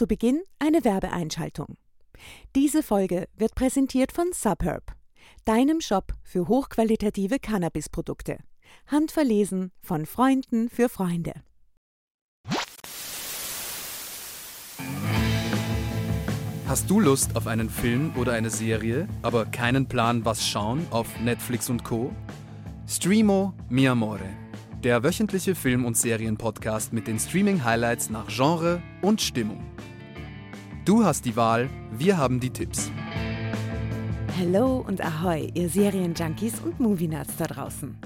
Zu Beginn eine Werbeeinschaltung. Diese Folge wird präsentiert von Subherb, deinem Shop für hochqualitative Cannabisprodukte. Handverlesen von Freunden für Freunde. Hast du Lust auf einen Film oder eine Serie, aber keinen Plan, was schauen auf Netflix und Co? Streamo Mi Amore, der wöchentliche Film- und Serienpodcast mit den Streaming-Highlights nach Genre und Stimmung. Du hast die Wahl, wir haben die Tipps. Hallo und Ahoi, ihr Serienjunkies und Movie-Nerds da draußen.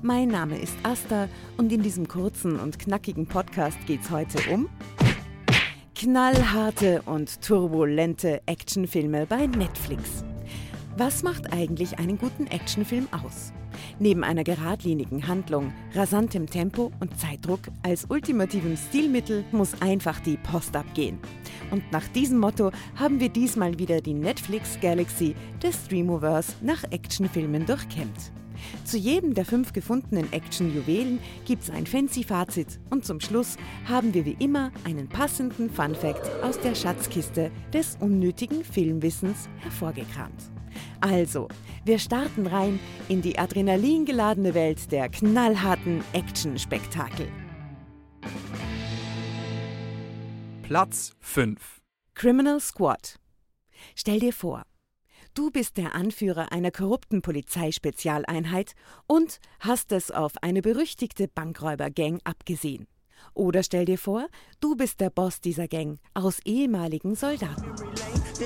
Mein Name ist Asta und in diesem kurzen und knackigen Podcast geht's heute um knallharte und turbulente Actionfilme bei Netflix. Was macht eigentlich einen guten Actionfilm aus? Neben einer geradlinigen Handlung, rasantem Tempo und Zeitdruck als ultimativem Stilmittel muss einfach die Post abgehen. Und nach diesem Motto haben wir diesmal wieder die Netflix Galaxy des Streamoverse nach Actionfilmen durchkämmt. Zu jedem der fünf gefundenen Action-Juwelen gibt es ein fancy Fazit und zum Schluss haben wir wie immer einen passenden Fun-Fact aus der Schatzkiste des unnötigen Filmwissens hervorgekramt. Also, wir starten rein in die adrenalingeladene Welt der knallharten Action-Spektakel. Platz 5 Criminal Squad. Stell dir vor, Du bist der Anführer einer korrupten Polizeispezialeinheit und hast es auf eine berüchtigte Bankräubergang abgesehen. Oder stell dir vor, du bist der Boss dieser Gang aus ehemaligen Soldaten.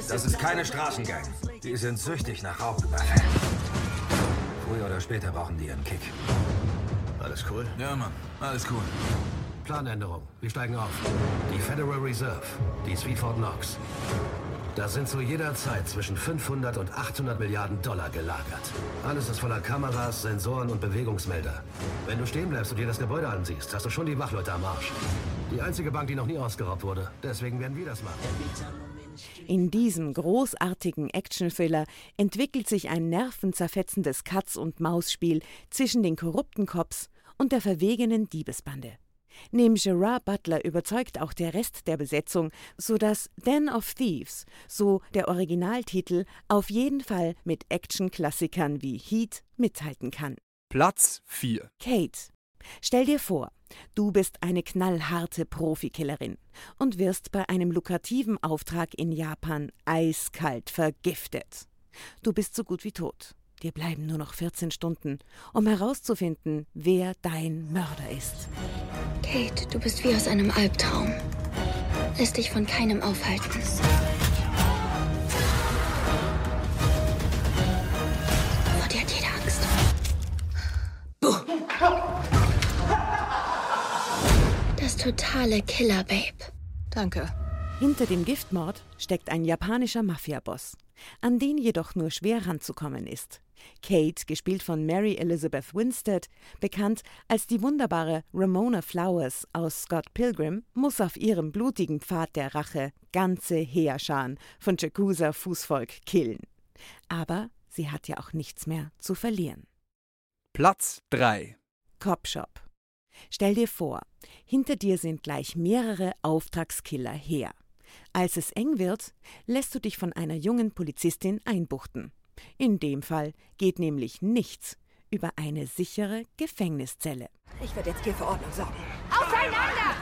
Das ist keine Straßengang. Die sind süchtig nach Raubüberfällen. Früher oder später brauchen die einen Kick. Alles cool? Ja, Mann. Alles cool. Planänderung. Wir steigen auf. Die Federal Reserve. Die ist wie Fort Knox. Da sind zu jeder Zeit zwischen 500 und 800 Milliarden Dollar gelagert. Alles ist voller Kameras, Sensoren und Bewegungsmelder. Wenn du stehen bleibst und dir das Gebäude ansiehst, hast du schon die Wachleute am Arsch. Die einzige Bank, die noch nie ausgeraubt wurde. Deswegen werden wir das machen. In diesem großartigen Actionthriller entwickelt sich ein nervenzerfetzendes Katz-und-Maus-Spiel zwischen den korrupten Cops und der verwegenen Diebesbande. Neben Gerard Butler überzeugt auch der Rest der Besetzung, sodass Den of Thieves, so der Originaltitel, auf jeden Fall mit Action-Klassikern wie Heat mithalten kann. Platz 4 Kate. Stell dir vor, du bist eine knallharte Profikillerin und wirst bei einem lukrativen Auftrag in Japan eiskalt vergiftet. Du bist so gut wie tot. Dir bleiben nur noch 14 Stunden, um herauszufinden, wer dein Mörder ist. Kate, du bist wie aus einem Albtraum. Lass dich von keinem aufhalten. Totale Killer-Babe. Danke. Hinter dem Giftmord steckt ein japanischer Mafiaboss, an den jedoch nur schwer ranzukommen ist. Kate, gespielt von Mary Elizabeth Winstead, bekannt als die wunderbare Ramona Flowers aus Scott Pilgrim, muss auf ihrem blutigen Pfad der Rache ganze Heerscharen von Jakuza Fußvolk killen. Aber sie hat ja auch nichts mehr zu verlieren. Platz 3 Cop Shop. Stell dir vor, hinter dir sind gleich mehrere Auftragskiller her. Als es eng wird, lässt du dich von einer jungen Polizistin einbuchten. In dem Fall geht nämlich nichts über eine sichere Gefängniszelle. Ich werde jetzt hier für Ordnung sorgen. Auseinander!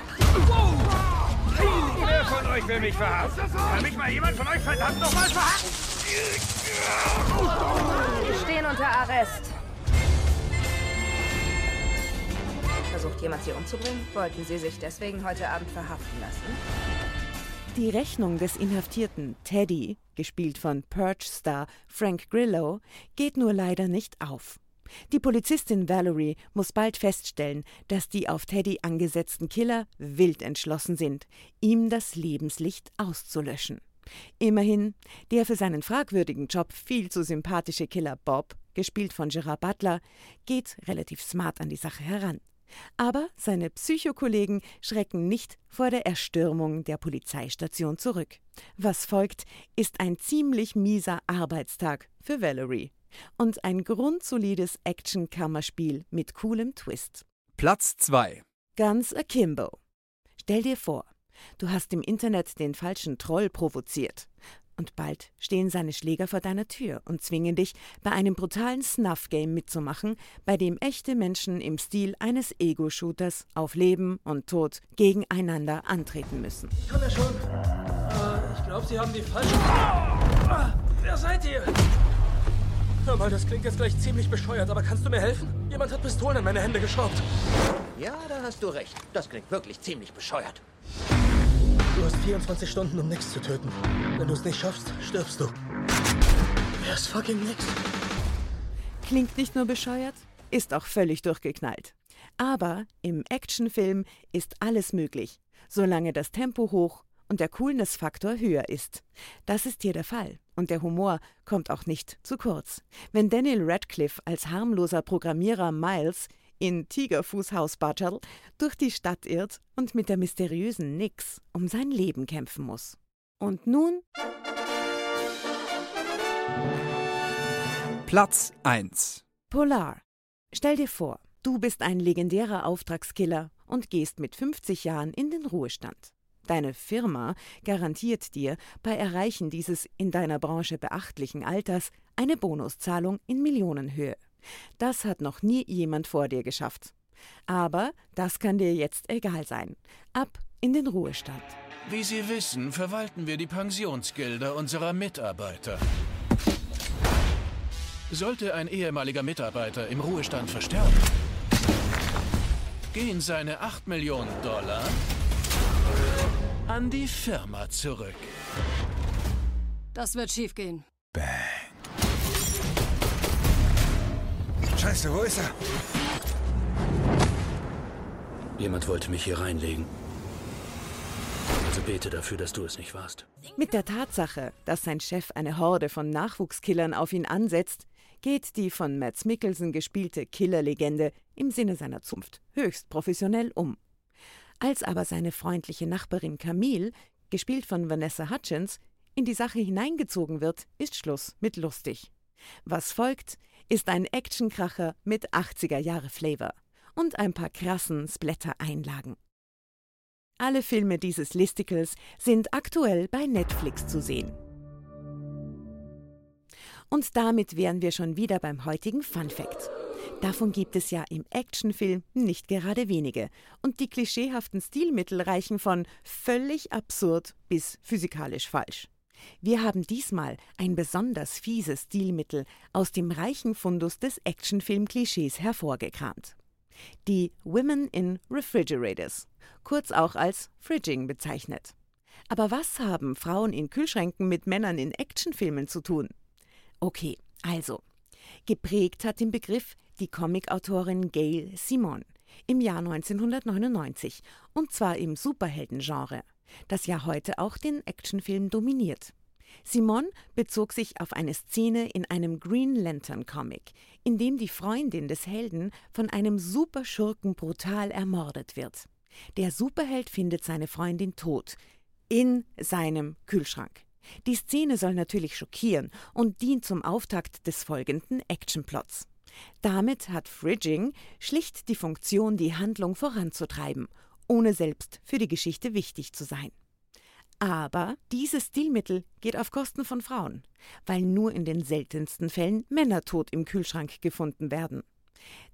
Wer von euch will mich verhaften? Kann mich mal jemand von euch verdammt nochmal verhaften? Sie stehen unter Arrest. Versucht jemand Sie umzubringen? Wollten Sie sich deswegen heute Abend verhaften lassen? Die Rechnung des Inhaftierten Teddy, gespielt von Purge-Star Frank Grillo, geht nur leider nicht auf. Die Polizistin Valerie muss bald feststellen, dass die auf Teddy angesetzten Killer wild entschlossen sind, ihm das Lebenslicht auszulöschen. Immerhin, der für seinen fragwürdigen Job viel zu sympathische Killer Bob, gespielt von Gerard Butler, geht relativ smart an die Sache heran. Aber seine Psychokollegen schrecken nicht vor der Erstürmung der Polizeistation zurück. Was folgt, ist ein ziemlich mieser Arbeitstag für Valerie und ein grundsolides Action-Kammerspiel mit coolem Twist. Platz 2 Guns Akimbo. Stell dir vor, Du hast im Internet den falschen Troll provoziert. Und bald stehen seine Schläger vor deiner Tür und zwingen dich, bei einem brutalen Snuff-Game mitzumachen, bei dem echte Menschen im Stil eines Ego-Shooters auf Leben und Tod gegeneinander antreten müssen. Ich kann ja schon. Uh, ich glaube, Sie haben die falsche. Ah, wer seid ihr? Hör mal, das klingt jetzt gleich ziemlich bescheuert, aber kannst du mir helfen? Jemand hat Pistolen an meine Hände geschraubt. Ja, da hast du recht. Das klingt wirklich ziemlich bescheuert. Du hast 24 Stunden, um nichts zu töten. Wenn du es nicht schaffst, stirbst du. Wer ist fucking nix? Klingt nicht nur bescheuert, ist auch völlig durchgeknallt. Aber im Actionfilm ist alles möglich, solange das Tempo hoch und der Coolness-Faktor höher ist. Das ist hier der Fall. Und der Humor kommt auch nicht zu kurz. Wenn Daniel Radcliffe als harmloser Programmierer Miles in Tigerfußhaus Butchel durch die Stadt irrt und mit der mysteriösen Nix um sein Leben kämpfen muss. Und nun Platz 1 Polar. Stell dir vor, du bist ein legendärer Auftragskiller und gehst mit 50 Jahren in den Ruhestand. Deine Firma garantiert dir bei Erreichen dieses in deiner Branche beachtlichen Alters eine Bonuszahlung in Millionenhöhe. Das hat noch nie jemand vor dir geschafft. Aber das kann dir jetzt egal sein. Ab in den Ruhestand. Wie Sie wissen, verwalten wir die Pensionsgelder unserer Mitarbeiter. Sollte ein ehemaliger Mitarbeiter im Ruhestand versterben, gehen seine 8 Millionen Dollar an die Firma zurück. Das wird schiefgehen. Bang. Scheiße, wo ist er? Jemand wollte mich hier reinlegen. Also bete dafür, dass du es nicht warst. Mit der Tatsache, dass sein Chef eine Horde von Nachwuchskillern auf ihn ansetzt, geht die von Mads Mikkelsen gespielte Killerlegende im Sinne seiner Zunft höchst professionell um. Als aber seine freundliche Nachbarin Camille, gespielt von Vanessa Hutchins, in die Sache hineingezogen wird, ist Schluss mit lustig. Was folgt, ist ein Actionkracher mit 80er Jahre Flavor und ein paar krassen Splatter-Einlagen. Alle Filme dieses Listicles sind aktuell bei Netflix zu sehen. Und damit wären wir schon wieder beim heutigen Fun Fact. Davon gibt es ja im Actionfilm nicht gerade wenige. Und die klischeehaften Stilmittel reichen von völlig absurd bis physikalisch falsch. Wir haben diesmal ein besonders fieses Stilmittel aus dem reichen Fundus des Actionfilm-Klischees hervorgekramt. Die Women in Refrigerators, kurz auch als Fridging bezeichnet. Aber was haben Frauen in Kühlschränken mit Männern in Actionfilmen zu tun? Okay, also, geprägt hat den Begriff die Comicautorin Gail Simon im Jahr 1999 und zwar im Superheldengenre, das ja heute auch den Actionfilm dominiert. Simon bezog sich auf eine Szene in einem Green Lantern Comic, in dem die Freundin des Helden von einem Superschurken brutal ermordet wird. Der Superheld findet seine Freundin tot in seinem Kühlschrank. Die Szene soll natürlich schockieren und dient zum Auftakt des folgenden Actionplots. Damit hat Fridging schlicht die Funktion, die Handlung voranzutreiben, ohne selbst für die Geschichte wichtig zu sein. Aber dieses Stilmittel geht auf Kosten von Frauen, weil nur in den seltensten Fällen Männer tot im Kühlschrank gefunden werden.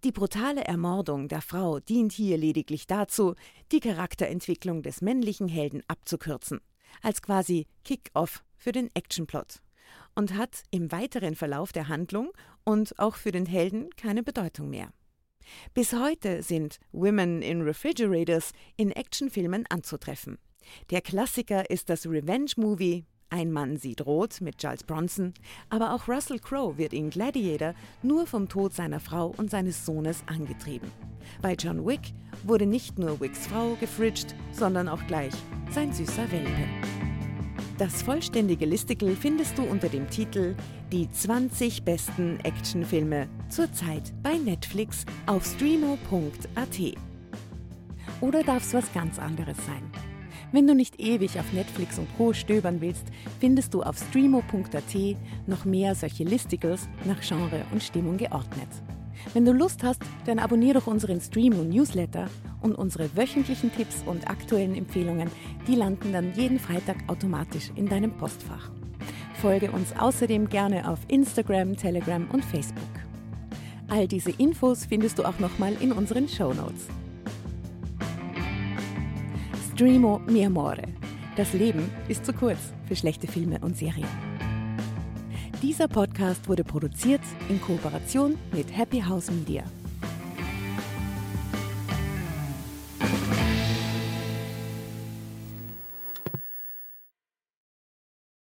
Die brutale Ermordung der Frau dient hier lediglich dazu, die Charakterentwicklung des männlichen Helden abzukürzen, als quasi Kick-off für den Actionplot und hat im weiteren Verlauf der Handlung und auch für den Helden keine Bedeutung mehr. Bis heute sind Women in Refrigerators in Actionfilmen anzutreffen. Der Klassiker ist das Revenge-Movie Ein Mann sieht rot mit Charles Bronson, aber auch Russell Crowe wird in Gladiator nur vom Tod seiner Frau und seines Sohnes angetrieben. Bei John Wick wurde nicht nur Wicks Frau gefridged, sondern auch gleich sein süßer Welpe. Das vollständige Listicle findest du unter dem Titel Die 20 besten Actionfilme zurzeit bei Netflix auf streamo.at. Oder darf es was ganz anderes sein? Wenn du nicht ewig auf Netflix und Co. stöbern willst, findest du auf streamo.at noch mehr solche Listicles nach Genre und Stimmung geordnet. Wenn du Lust hast, dann abonniere doch unseren Stream und Newsletter und unsere wöchentlichen Tipps und aktuellen Empfehlungen, die landen dann jeden Freitag automatisch in deinem Postfach. Folge uns außerdem gerne auf Instagram, Telegram und Facebook. All diese Infos findest du auch nochmal in unseren Show Notes. Streamo mi amore. Das Leben ist zu kurz für schlechte Filme und Serien. Dieser Podcast wurde produziert in Kooperation mit Happy House Media.